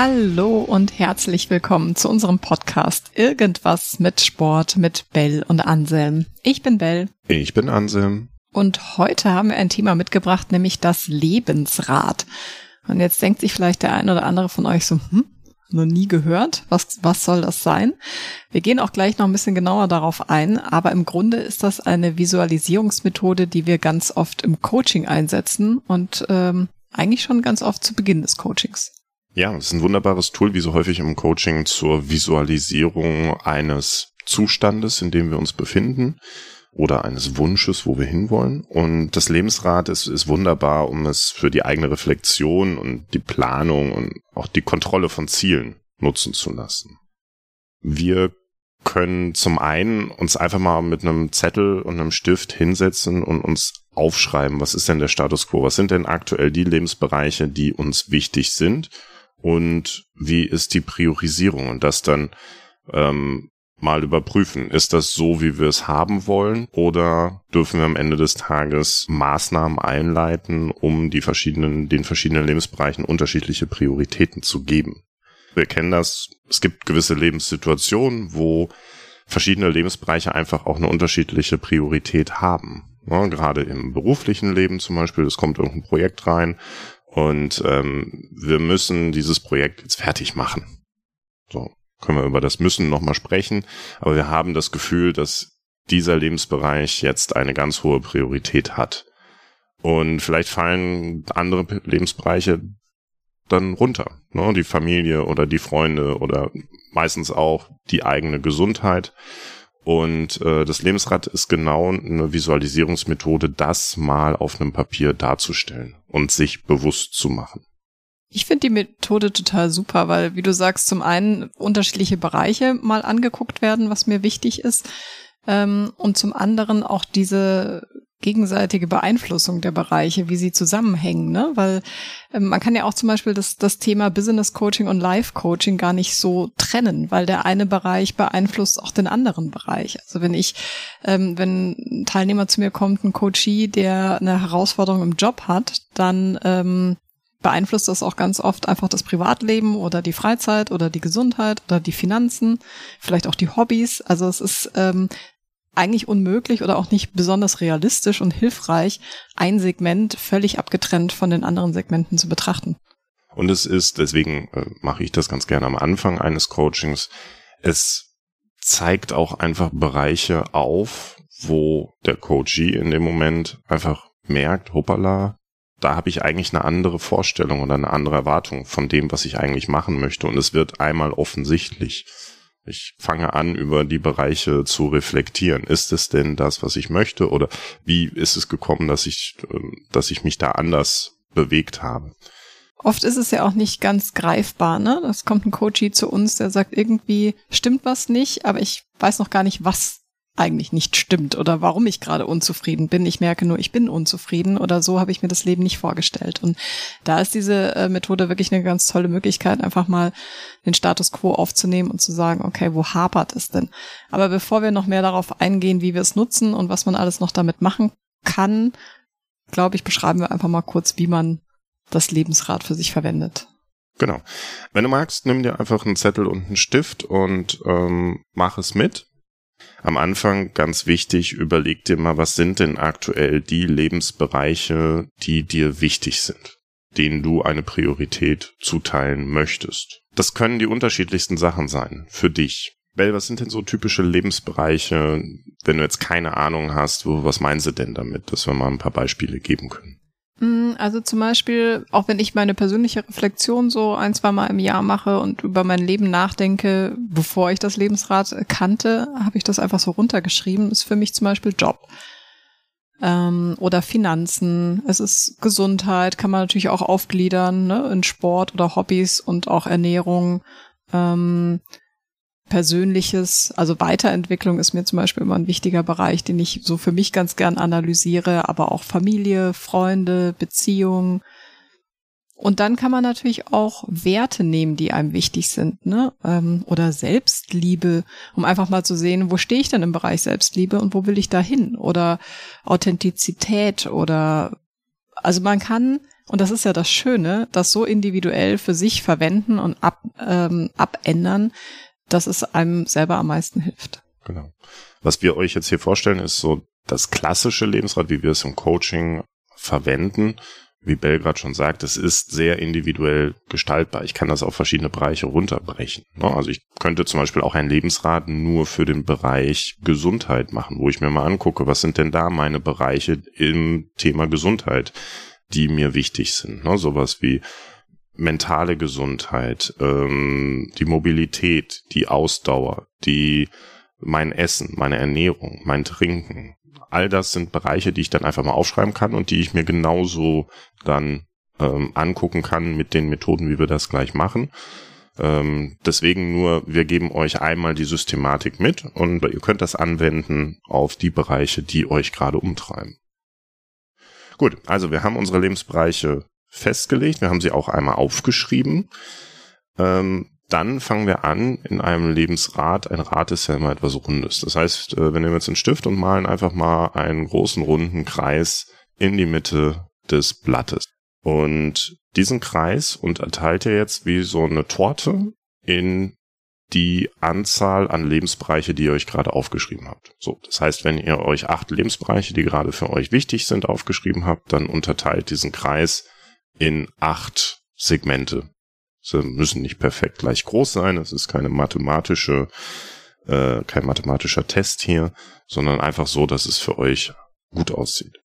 Hallo und herzlich willkommen zu unserem Podcast Irgendwas mit Sport mit Bell und Anselm. Ich bin Bell. Ich bin Anselm. Und heute haben wir ein Thema mitgebracht, nämlich das Lebensrad. Und jetzt denkt sich vielleicht der ein oder andere von euch so, hm, noch nie gehört. Was, was soll das sein? Wir gehen auch gleich noch ein bisschen genauer darauf ein, aber im Grunde ist das eine Visualisierungsmethode, die wir ganz oft im Coaching einsetzen und ähm, eigentlich schon ganz oft zu Beginn des Coachings. Ja, es ist ein wunderbares Tool, wie so häufig im Coaching zur Visualisierung eines Zustandes, in dem wir uns befinden oder eines Wunsches, wo wir hinwollen. Und das Lebensrad ist, ist wunderbar, um es für die eigene Reflexion und die Planung und auch die Kontrolle von Zielen nutzen zu lassen. Wir können zum einen uns einfach mal mit einem Zettel und einem Stift hinsetzen und uns aufschreiben, was ist denn der Status quo, was sind denn aktuell die Lebensbereiche, die uns wichtig sind und wie ist die Priorisierung und das dann ähm, mal überprüfen. Ist das so, wie wir es haben wollen oder dürfen wir am Ende des Tages Maßnahmen einleiten, um die verschiedenen, den verschiedenen Lebensbereichen unterschiedliche Prioritäten zu geben? Wir kennen das. Es gibt gewisse Lebenssituationen, wo verschiedene Lebensbereiche einfach auch eine unterschiedliche Priorität haben. Ja, gerade im beruflichen Leben zum Beispiel, es kommt irgendein Projekt rein, und ähm, wir müssen dieses Projekt jetzt fertig machen. So, können wir über das Müssen nochmal sprechen. Aber wir haben das Gefühl, dass dieser Lebensbereich jetzt eine ganz hohe Priorität hat. Und vielleicht fallen andere Lebensbereiche dann runter. Ne? Die Familie oder die Freunde oder meistens auch die eigene Gesundheit. Und äh, das Lebensrad ist genau eine Visualisierungsmethode, das mal auf einem Papier darzustellen und sich bewusst zu machen. Ich finde die Methode total super, weil, wie du sagst, zum einen unterschiedliche Bereiche mal angeguckt werden, was mir wichtig ist, ähm, und zum anderen auch diese gegenseitige Beeinflussung der Bereiche, wie sie zusammenhängen, ne? Weil ähm, man kann ja auch zum Beispiel das, das Thema Business Coaching und Life Coaching gar nicht so trennen, weil der eine Bereich beeinflusst auch den anderen Bereich. Also wenn ich, ähm, wenn ein Teilnehmer zu mir kommt, ein Coachie, der eine Herausforderung im Job hat, dann ähm, beeinflusst das auch ganz oft einfach das Privatleben oder die Freizeit oder die Gesundheit oder die Finanzen, vielleicht auch die Hobbys. Also es ist ähm, eigentlich unmöglich oder auch nicht besonders realistisch und hilfreich, ein Segment völlig abgetrennt von den anderen Segmenten zu betrachten. Und es ist, deswegen äh, mache ich das ganz gerne am Anfang eines Coachings, es zeigt auch einfach Bereiche auf, wo der Coachee in dem Moment einfach merkt, hoppala, da habe ich eigentlich eine andere Vorstellung oder eine andere Erwartung von dem, was ich eigentlich machen möchte. Und es wird einmal offensichtlich. Ich fange an, über die Bereiche zu reflektieren. Ist es denn das, was ich möchte? Oder wie ist es gekommen, dass ich, ähm, dass ich mich da anders bewegt habe? Oft ist es ja auch nicht ganz greifbar, ne? Das kommt ein Coachie zu uns, der sagt, irgendwie stimmt was nicht, aber ich weiß noch gar nicht, was eigentlich nicht stimmt oder warum ich gerade unzufrieden bin. Ich merke nur, ich bin unzufrieden oder so habe ich mir das Leben nicht vorgestellt. Und da ist diese äh, Methode wirklich eine ganz tolle Möglichkeit, einfach mal den Status quo aufzunehmen und zu sagen, okay, wo hapert es denn? Aber bevor wir noch mehr darauf eingehen, wie wir es nutzen und was man alles noch damit machen kann, glaube ich, beschreiben wir einfach mal kurz, wie man das Lebensrad für sich verwendet. Genau. Wenn du magst, nimm dir einfach einen Zettel und einen Stift und ähm, mach es mit. Am Anfang ganz wichtig, überleg dir mal, was sind denn aktuell die Lebensbereiche, die dir wichtig sind, denen du eine Priorität zuteilen möchtest. Das können die unterschiedlichsten Sachen sein für dich. Bell, was sind denn so typische Lebensbereiche, wenn du jetzt keine Ahnung hast, wo, was meinst du denn damit, dass wir mal ein paar Beispiele geben können? Mm, also zum Beispiel, auch wenn ich meine persönliche Reflexion so ein, zwei Mal im Jahr mache und über mein Leben nachdenke, bevor ich das Lebensrad kannte, habe ich das einfach so runtergeschrieben. Ist für mich zum Beispiel Job ähm, oder Finanzen. Es ist Gesundheit, kann man natürlich auch aufgliedern ne, in Sport oder Hobbys und auch Ernährung. Ähm, Persönliches, also Weiterentwicklung ist mir zum Beispiel immer ein wichtiger Bereich, den ich so für mich ganz gern analysiere, aber auch Familie, Freunde, Beziehungen. Und dann kann man natürlich auch Werte nehmen, die einem wichtig sind, ne? Ähm, oder Selbstliebe, um einfach mal zu sehen, wo stehe ich denn im Bereich Selbstliebe und wo will ich da hin? Oder Authentizität oder Also man kann, und das ist ja das Schöne, das so individuell für sich verwenden und ab, ähm, abändern, dass es einem selber am meisten hilft. Genau. Was wir euch jetzt hier vorstellen, ist so das klassische Lebensrad, wie wir es im Coaching verwenden. Wie Bell gerade schon sagt, es ist sehr individuell gestaltbar. Ich kann das auf verschiedene Bereiche runterbrechen. Ne? Also ich könnte zum Beispiel auch ein Lebensrad nur für den Bereich Gesundheit machen, wo ich mir mal angucke, was sind denn da meine Bereiche im Thema Gesundheit, die mir wichtig sind. Ne? Sowas wie mentale Gesundheit, ähm, die Mobilität, die Ausdauer, die mein Essen, meine Ernährung, mein Trinken. All das sind Bereiche, die ich dann einfach mal aufschreiben kann und die ich mir genauso dann ähm, angucken kann mit den Methoden, wie wir das gleich machen. Ähm, deswegen nur, wir geben euch einmal die Systematik mit und ihr könnt das anwenden auf die Bereiche, die euch gerade umtreiben. Gut, also wir haben unsere Lebensbereiche festgelegt, wir haben sie auch einmal aufgeschrieben. Ähm, dann fangen wir an in einem Lebensrad. Ein Rad ist ja immer etwas Rundes. Das heißt, äh, wir nehmen jetzt einen Stift und malen einfach mal einen großen runden Kreis in die Mitte des Blattes. Und diesen Kreis unterteilt ihr jetzt wie so eine Torte in die Anzahl an Lebensbereiche, die ihr euch gerade aufgeschrieben habt. So, das heißt, wenn ihr euch acht Lebensbereiche, die gerade für euch wichtig sind, aufgeschrieben habt, dann unterteilt diesen Kreis in acht Segmente. Sie müssen nicht perfekt gleich groß sein. Es ist keine mathematische, äh, kein mathematischer Test hier, sondern einfach so, dass es für euch gut aussieht.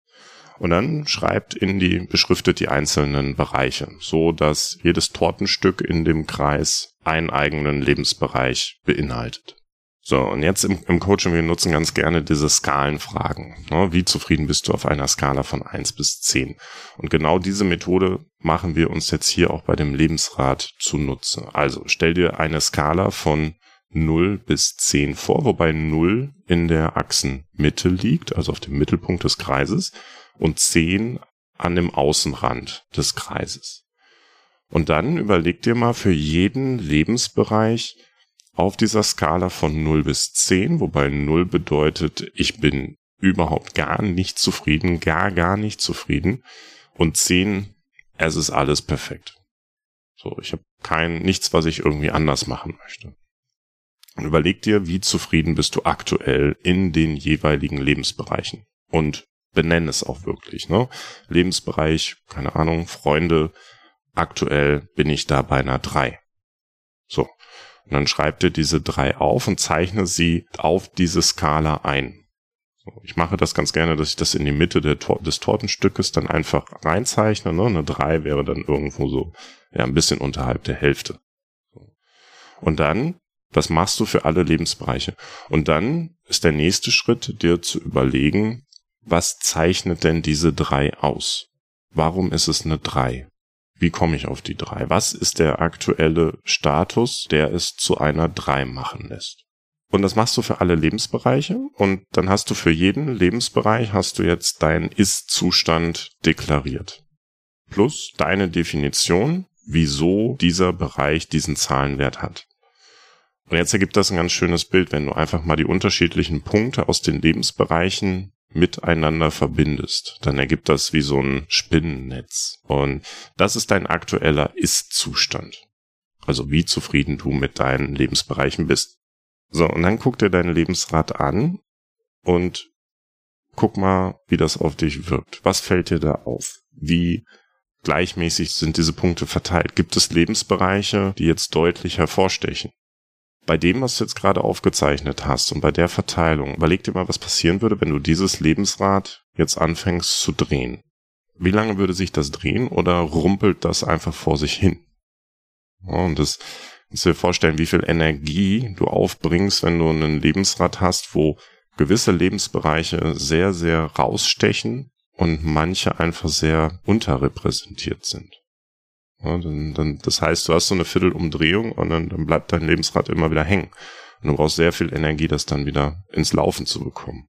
Und dann schreibt in die, beschriftet die einzelnen Bereiche, so dass jedes Tortenstück in dem Kreis einen eigenen Lebensbereich beinhaltet. So, und jetzt im, im Coaching, wir nutzen ganz gerne diese Skalenfragen. Ne? Wie zufrieden bist du auf einer Skala von eins bis zehn? Und genau diese Methode machen wir uns jetzt hier auch bei dem Lebensrat zunutze. Also stell dir eine Skala von 0 bis 10 vor, wobei 0 in der Achsenmitte liegt, also auf dem Mittelpunkt des Kreises, und 10 an dem Außenrand des Kreises. Und dann überleg dir mal für jeden Lebensbereich, auf dieser Skala von 0 bis 10, wobei 0 bedeutet, ich bin überhaupt gar nicht zufrieden, gar, gar nicht zufrieden. Und 10, es ist alles perfekt. So, ich habe kein, nichts, was ich irgendwie anders machen möchte. Und überleg dir, wie zufrieden bist du aktuell in den jeweiligen Lebensbereichen. Und benenn es auch wirklich, ne? Lebensbereich, keine Ahnung, Freunde, aktuell bin ich da bei einer 3. So. Und dann schreibt ihr diese drei auf und zeichne sie auf diese Skala ein. Ich mache das ganz gerne, dass ich das in die Mitte Tor des Tortenstückes dann einfach reinzeichne. Ne? Eine drei wäre dann irgendwo so ja, ein bisschen unterhalb der Hälfte. Und dann, was machst du für alle Lebensbereiche? Und dann ist der nächste Schritt, dir zu überlegen, was zeichnet denn diese drei aus? Warum ist es eine drei? Wie komme ich auf die drei? Was ist der aktuelle Status, der es zu einer drei machen lässt? Und das machst du für alle Lebensbereiche und dann hast du für jeden Lebensbereich hast du jetzt deinen Ist-Zustand deklariert. Plus deine Definition, wieso dieser Bereich diesen Zahlenwert hat. Und jetzt ergibt das ein ganz schönes Bild, wenn du einfach mal die unterschiedlichen Punkte aus den Lebensbereichen miteinander verbindest, dann ergibt das wie so ein Spinnennetz. Und das ist dein aktueller Ist-Zustand. Also wie zufrieden du mit deinen Lebensbereichen bist. So, und dann guck dir dein Lebensrad an und guck mal, wie das auf dich wirkt. Was fällt dir da auf? Wie gleichmäßig sind diese Punkte verteilt? Gibt es Lebensbereiche, die jetzt deutlich hervorstechen? Bei dem, was du jetzt gerade aufgezeichnet hast und bei der Verteilung, überleg dir mal, was passieren würde, wenn du dieses Lebensrad jetzt anfängst zu drehen. Wie lange würde sich das drehen oder rumpelt das einfach vor sich hin? und das kannst du dir vorstellen, wie viel Energie du aufbringst, wenn du ein Lebensrad hast, wo gewisse Lebensbereiche sehr, sehr rausstechen und manche einfach sehr unterrepräsentiert sind. Ja, dann, dann, das heißt, du hast so eine Viertelumdrehung und dann, dann bleibt dein Lebensrad immer wieder hängen. Und du brauchst sehr viel Energie, das dann wieder ins Laufen zu bekommen.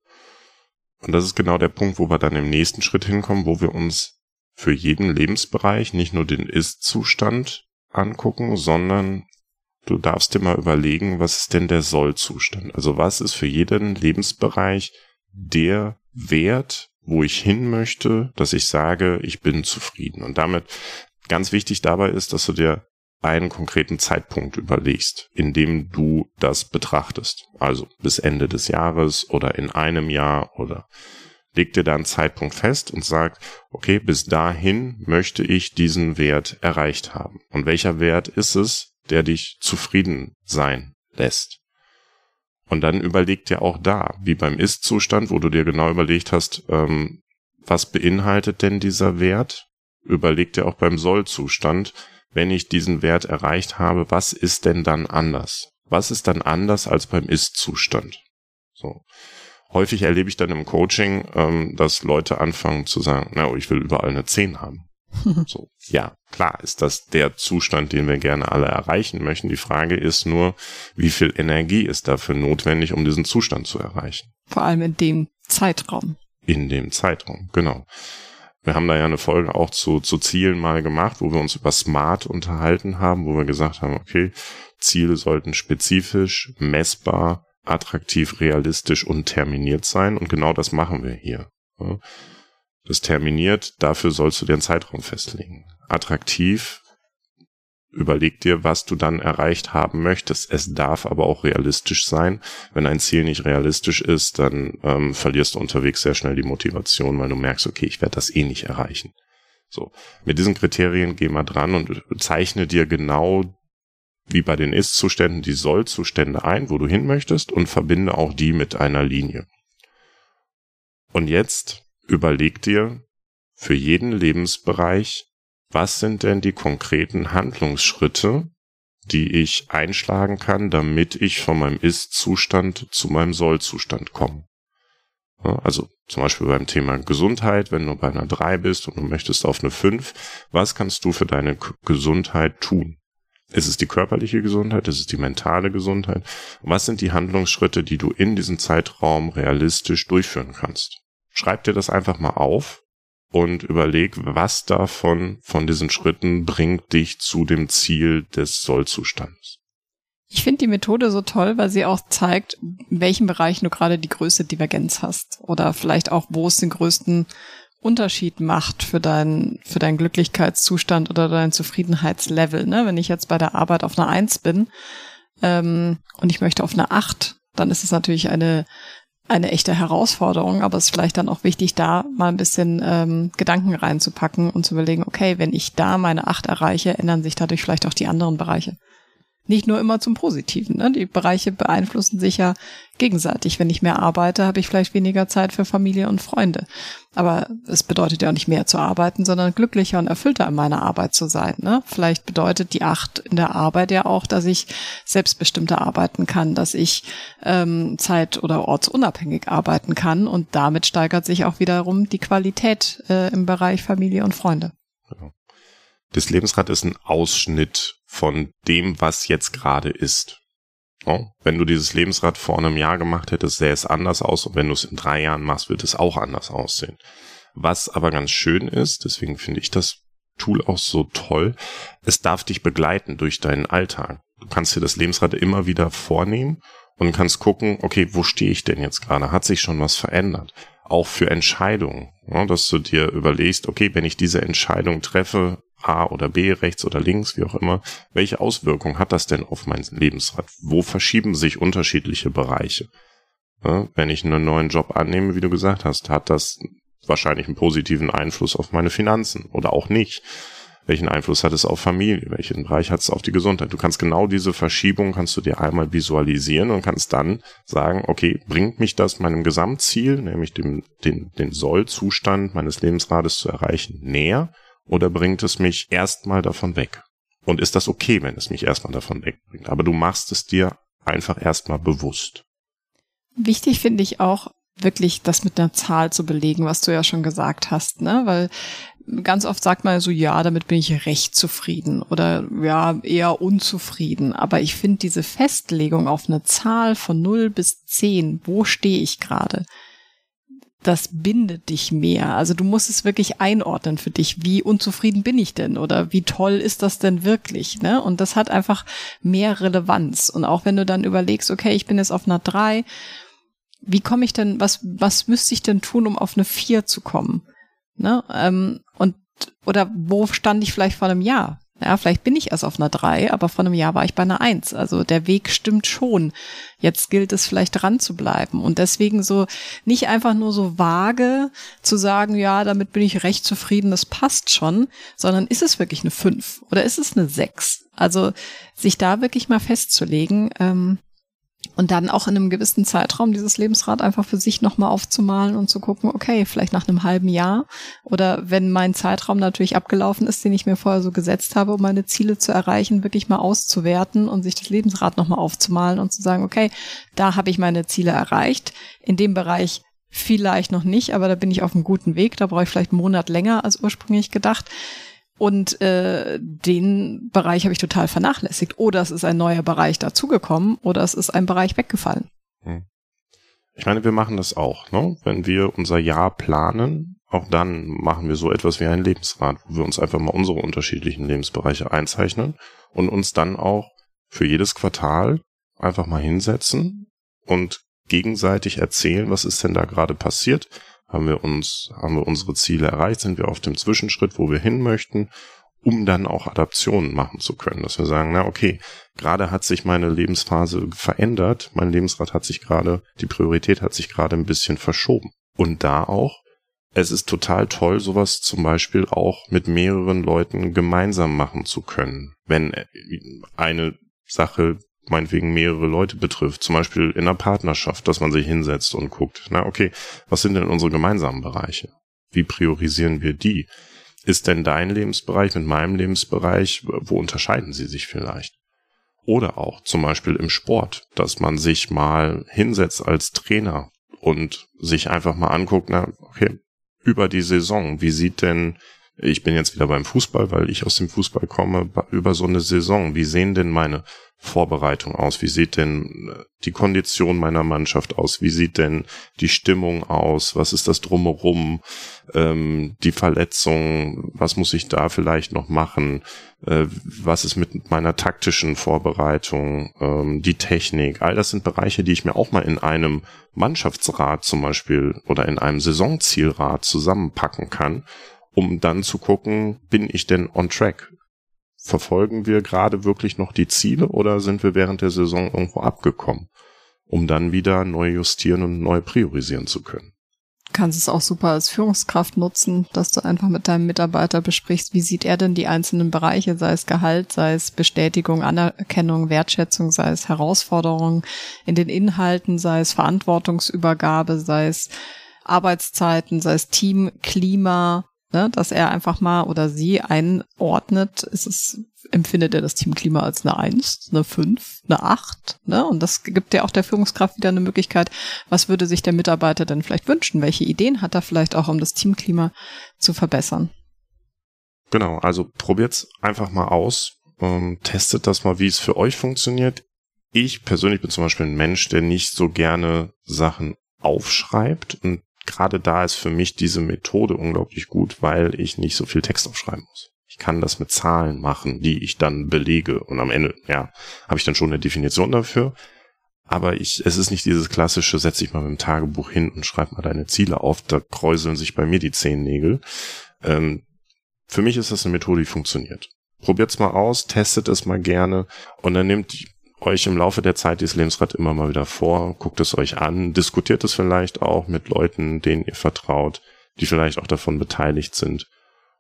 Und das ist genau der Punkt, wo wir dann im nächsten Schritt hinkommen, wo wir uns für jeden Lebensbereich nicht nur den Ist-Zustand angucken, sondern du darfst dir mal überlegen, was ist denn der Soll-Zustand? Also was ist für jeden Lebensbereich der Wert, wo ich hin möchte, dass ich sage, ich bin zufrieden. Und damit ganz wichtig dabei ist, dass du dir einen konkreten Zeitpunkt überlegst, in dem du das betrachtest. Also bis Ende des Jahres oder in einem Jahr oder leg dir da einen Zeitpunkt fest und sag, okay, bis dahin möchte ich diesen Wert erreicht haben. Und welcher Wert ist es, der dich zufrieden sein lässt? Und dann überleg dir auch da, wie beim Ist-Zustand, wo du dir genau überlegt hast, ähm, was beinhaltet denn dieser Wert? Überleg dir auch beim Soll-Zustand, wenn ich diesen Wert erreicht habe, was ist denn dann anders? Was ist dann anders als beim Ist-Zustand? So. Häufig erlebe ich dann im Coaching, ähm, dass Leute anfangen zu sagen, na, ich will überall eine 10 haben. so. Ja, klar ist das der Zustand, den wir gerne alle erreichen möchten. Die Frage ist nur, wie viel Energie ist dafür notwendig, um diesen Zustand zu erreichen? Vor allem in dem Zeitraum. In dem Zeitraum, genau. Wir haben da ja eine Folge auch zu, zu Zielen mal gemacht, wo wir uns über Smart unterhalten haben, wo wir gesagt haben, okay, Ziele sollten spezifisch, messbar, attraktiv, realistisch und terminiert sein. Und genau das machen wir hier. Das terminiert, dafür sollst du einen Zeitraum festlegen. Attraktiv, überleg dir, was du dann erreicht haben möchtest. Es darf aber auch realistisch sein. Wenn ein Ziel nicht realistisch ist, dann ähm, verlierst du unterwegs sehr schnell die Motivation, weil du merkst, okay, ich werde das eh nicht erreichen. So, mit diesen Kriterien geh mal dran und zeichne dir genau wie bei den Ist-Zuständen die Soll-Zustände ein, wo du hin möchtest und verbinde auch die mit einer Linie. Und jetzt überleg dir für jeden Lebensbereich, was sind denn die konkreten Handlungsschritte, die ich einschlagen kann, damit ich von meinem Ist-Zustand zu meinem Soll-Zustand komme. Also zum Beispiel beim Thema Gesundheit, wenn du bei einer 3 bist und du möchtest auf eine 5, was kannst du für deine Gesundheit tun? Ist es die körperliche Gesundheit? Ist es die mentale Gesundheit? Was sind die Handlungsschritte, die du in diesem Zeitraum realistisch durchführen kannst? Schreib dir das einfach mal auf und überleg, was davon, von diesen Schritten bringt dich zu dem Ziel des Sollzustands. Ich finde die Methode so toll, weil sie auch zeigt, in welchen Bereichen du gerade die größte Divergenz hast oder vielleicht auch, wo es den größten Unterschied macht für deinen, für deinen Glücklichkeitszustand oder dein Zufriedenheitslevel. Ne? Wenn ich jetzt bei der Arbeit auf einer Eins bin ähm, und ich möchte auf einer Acht, dann ist es natürlich eine eine echte Herausforderung, aber es ist vielleicht dann auch wichtig, da mal ein bisschen ähm, Gedanken reinzupacken und zu überlegen, okay, wenn ich da meine acht erreiche, ändern sich dadurch vielleicht auch die anderen Bereiche nicht nur immer zum Positiven. Ne? Die Bereiche beeinflussen sich ja gegenseitig. Wenn ich mehr arbeite, habe ich vielleicht weniger Zeit für Familie und Freunde. Aber es bedeutet ja auch nicht mehr zu arbeiten, sondern glücklicher und erfüllter in meiner Arbeit zu sein. Ne? Vielleicht bedeutet die Acht in der Arbeit ja auch, dass ich selbstbestimmter arbeiten kann, dass ich ähm, zeit- oder ortsunabhängig arbeiten kann und damit steigert sich auch wiederum die Qualität äh, im Bereich Familie und Freunde. Genau. Das Lebensrad ist ein Ausschnitt von dem, was jetzt gerade ist. Oh, wenn du dieses Lebensrad vor einem Jahr gemacht hättest, sähe es anders aus und wenn du es in drei Jahren machst, wird es auch anders aussehen. Was aber ganz schön ist, deswegen finde ich das Tool auch so toll, es darf dich begleiten durch deinen Alltag. Du kannst dir das Lebensrad immer wieder vornehmen und kannst gucken, okay, wo stehe ich denn jetzt gerade? Hat sich schon was verändert? Auch für Entscheidungen, ja, dass du dir überlegst, okay, wenn ich diese Entscheidung treffe, A oder B, rechts oder links, wie auch immer. Welche Auswirkungen hat das denn auf mein Lebensrad? Wo verschieben sich unterschiedliche Bereiche? Ja, wenn ich einen neuen Job annehme, wie du gesagt hast, hat das wahrscheinlich einen positiven Einfluss auf meine Finanzen oder auch nicht. Welchen Einfluss hat es auf Familie? Welchen Bereich hat es auf die Gesundheit? Du kannst genau diese Verschiebung kannst du dir einmal visualisieren und kannst dann sagen, okay, bringt mich das meinem Gesamtziel, nämlich dem, den, den Sollzustand meines Lebensrades zu erreichen, näher? Oder bringt es mich erstmal davon weg? Und ist das okay, wenn es mich erstmal davon wegbringt? Aber du machst es dir einfach erstmal bewusst. Wichtig finde ich auch, wirklich das mit einer Zahl zu belegen, was du ja schon gesagt hast, ne? Weil ganz oft sagt man so, ja, damit bin ich recht zufrieden oder ja, eher unzufrieden. Aber ich finde diese Festlegung auf eine Zahl von 0 bis 10, wo stehe ich gerade? Das bindet dich mehr. Also du musst es wirklich einordnen für dich. Wie unzufrieden bin ich denn? Oder wie toll ist das denn wirklich? Ne? Und das hat einfach mehr Relevanz. Und auch wenn du dann überlegst, okay, ich bin jetzt auf einer drei, wie komme ich denn, was, was müsste ich denn tun, um auf eine vier zu kommen? Ne? Ähm, und oder wo stand ich vielleicht vor einem Jahr? Ja, vielleicht bin ich erst auf einer drei, aber vor einem Jahr war ich bei einer eins. Also der Weg stimmt schon. Jetzt gilt es vielleicht dran zu bleiben. Und deswegen so nicht einfach nur so vage zu sagen, ja, damit bin ich recht zufrieden, das passt schon, sondern ist es wirklich eine fünf oder ist es eine sechs? Also sich da wirklich mal festzulegen, ähm, und dann auch in einem gewissen Zeitraum dieses Lebensrad einfach für sich nochmal aufzumalen und zu gucken, okay, vielleicht nach einem halben Jahr oder wenn mein Zeitraum natürlich abgelaufen ist, den ich mir vorher so gesetzt habe, um meine Ziele zu erreichen, wirklich mal auszuwerten und sich das Lebensrad nochmal aufzumalen und zu sagen, okay, da habe ich meine Ziele erreicht. In dem Bereich vielleicht noch nicht, aber da bin ich auf einem guten Weg. Da brauche ich vielleicht einen Monat länger als ursprünglich gedacht. Und äh, den Bereich habe ich total vernachlässigt. Oder es ist ein neuer Bereich dazugekommen oder es ist ein Bereich weggefallen. Hm. Ich meine, wir machen das auch, ne? Wenn wir unser Jahr planen, auch dann machen wir so etwas wie ein Lebensrat, wo wir uns einfach mal unsere unterschiedlichen Lebensbereiche einzeichnen und uns dann auch für jedes Quartal einfach mal hinsetzen und gegenseitig erzählen, was ist denn da gerade passiert, haben wir uns, haben wir unsere Ziele erreicht, sind wir auf dem Zwischenschritt, wo wir hin möchten, um dann auch Adaptionen machen zu können, dass wir sagen, na okay, gerade hat sich meine Lebensphase verändert, mein Lebensrad hat sich gerade, die Priorität hat sich gerade ein bisschen verschoben. Und da auch, es ist total toll, sowas zum Beispiel auch mit mehreren Leuten gemeinsam machen zu können. Wenn eine Sache meinetwegen mehrere Leute betrifft, zum Beispiel in einer Partnerschaft, dass man sich hinsetzt und guckt, na okay, was sind denn unsere gemeinsamen Bereiche? Wie priorisieren wir die? Ist denn dein Lebensbereich mit meinem Lebensbereich, wo unterscheiden sie sich vielleicht? Oder auch zum Beispiel im Sport, dass man sich mal hinsetzt als Trainer und sich einfach mal anguckt, na, okay, über die Saison, wie sieht denn ich bin jetzt wieder beim Fußball, weil ich aus dem Fußball komme, über so eine Saison. Wie sehen denn meine Vorbereitungen aus? Wie sieht denn äh, die Kondition meiner Mannschaft aus? Wie sieht denn die Stimmung aus? Was ist das drumherum? Ähm, die Verletzung? Was muss ich da vielleicht noch machen? Äh, was ist mit meiner taktischen Vorbereitung? Ähm, die Technik? All das sind Bereiche, die ich mir auch mal in einem Mannschaftsrat zum Beispiel oder in einem Saisonzielrat zusammenpacken kann um dann zu gucken, bin ich denn on track? Verfolgen wir gerade wirklich noch die Ziele oder sind wir während der Saison irgendwo abgekommen, um dann wieder neu justieren und neu priorisieren zu können? Kannst es auch super als Führungskraft nutzen, dass du einfach mit deinem Mitarbeiter besprichst, wie sieht er denn die einzelnen Bereiche, sei es Gehalt, sei es Bestätigung, Anerkennung, Wertschätzung, sei es Herausforderungen in den Inhalten, sei es Verantwortungsübergabe, sei es Arbeitszeiten, sei es Team, Klima, ne, dass er einfach mal oder sie einordnet, ist es, empfindet er das Teamklima als eine Eins, eine Fünf, eine Acht, ne? Und das gibt ja auch der Führungskraft wieder eine Möglichkeit, was würde sich der Mitarbeiter denn vielleicht wünschen? Welche Ideen hat er vielleicht auch, um das Teamklima zu verbessern? Genau, also probiert's einfach mal aus, ähm, testet das mal, wie es für euch funktioniert. Ich persönlich bin zum Beispiel ein Mensch, der nicht so gerne Sachen aufschreibt und gerade da ist für mich diese Methode unglaublich gut, weil ich nicht so viel Text aufschreiben muss. Ich kann das mit Zahlen machen, die ich dann belege und am Ende, ja, habe ich dann schon eine Definition dafür. Aber ich, es ist nicht dieses klassische, setz dich mal mit dem Tagebuch hin und schreib mal deine Ziele auf, da kräuseln sich bei mir die Zehennägel. Ähm, für mich ist das eine Methode, die funktioniert. Probiert's mal aus, testet es mal gerne und dann nehmt euch im Laufe der Zeit dieses Lebensrad immer mal wieder vor, guckt es euch an, diskutiert es vielleicht auch mit Leuten, denen ihr vertraut, die vielleicht auch davon beteiligt sind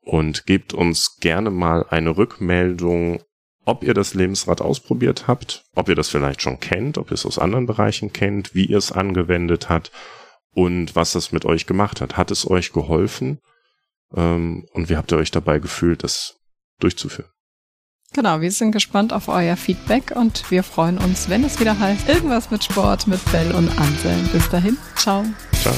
und gebt uns gerne mal eine Rückmeldung, ob ihr das Lebensrad ausprobiert habt, ob ihr das vielleicht schon kennt, ob ihr es aus anderen Bereichen kennt, wie ihr es angewendet habt und was das mit euch gemacht hat. Hat es euch geholfen? Ähm, und wie habt ihr euch dabei gefühlt, das durchzuführen? Genau, wir sind gespannt auf euer Feedback und wir freuen uns, wenn es wieder heißt, irgendwas mit Sport mit Bell und Anselm. Bis dahin, ciao. Ciao.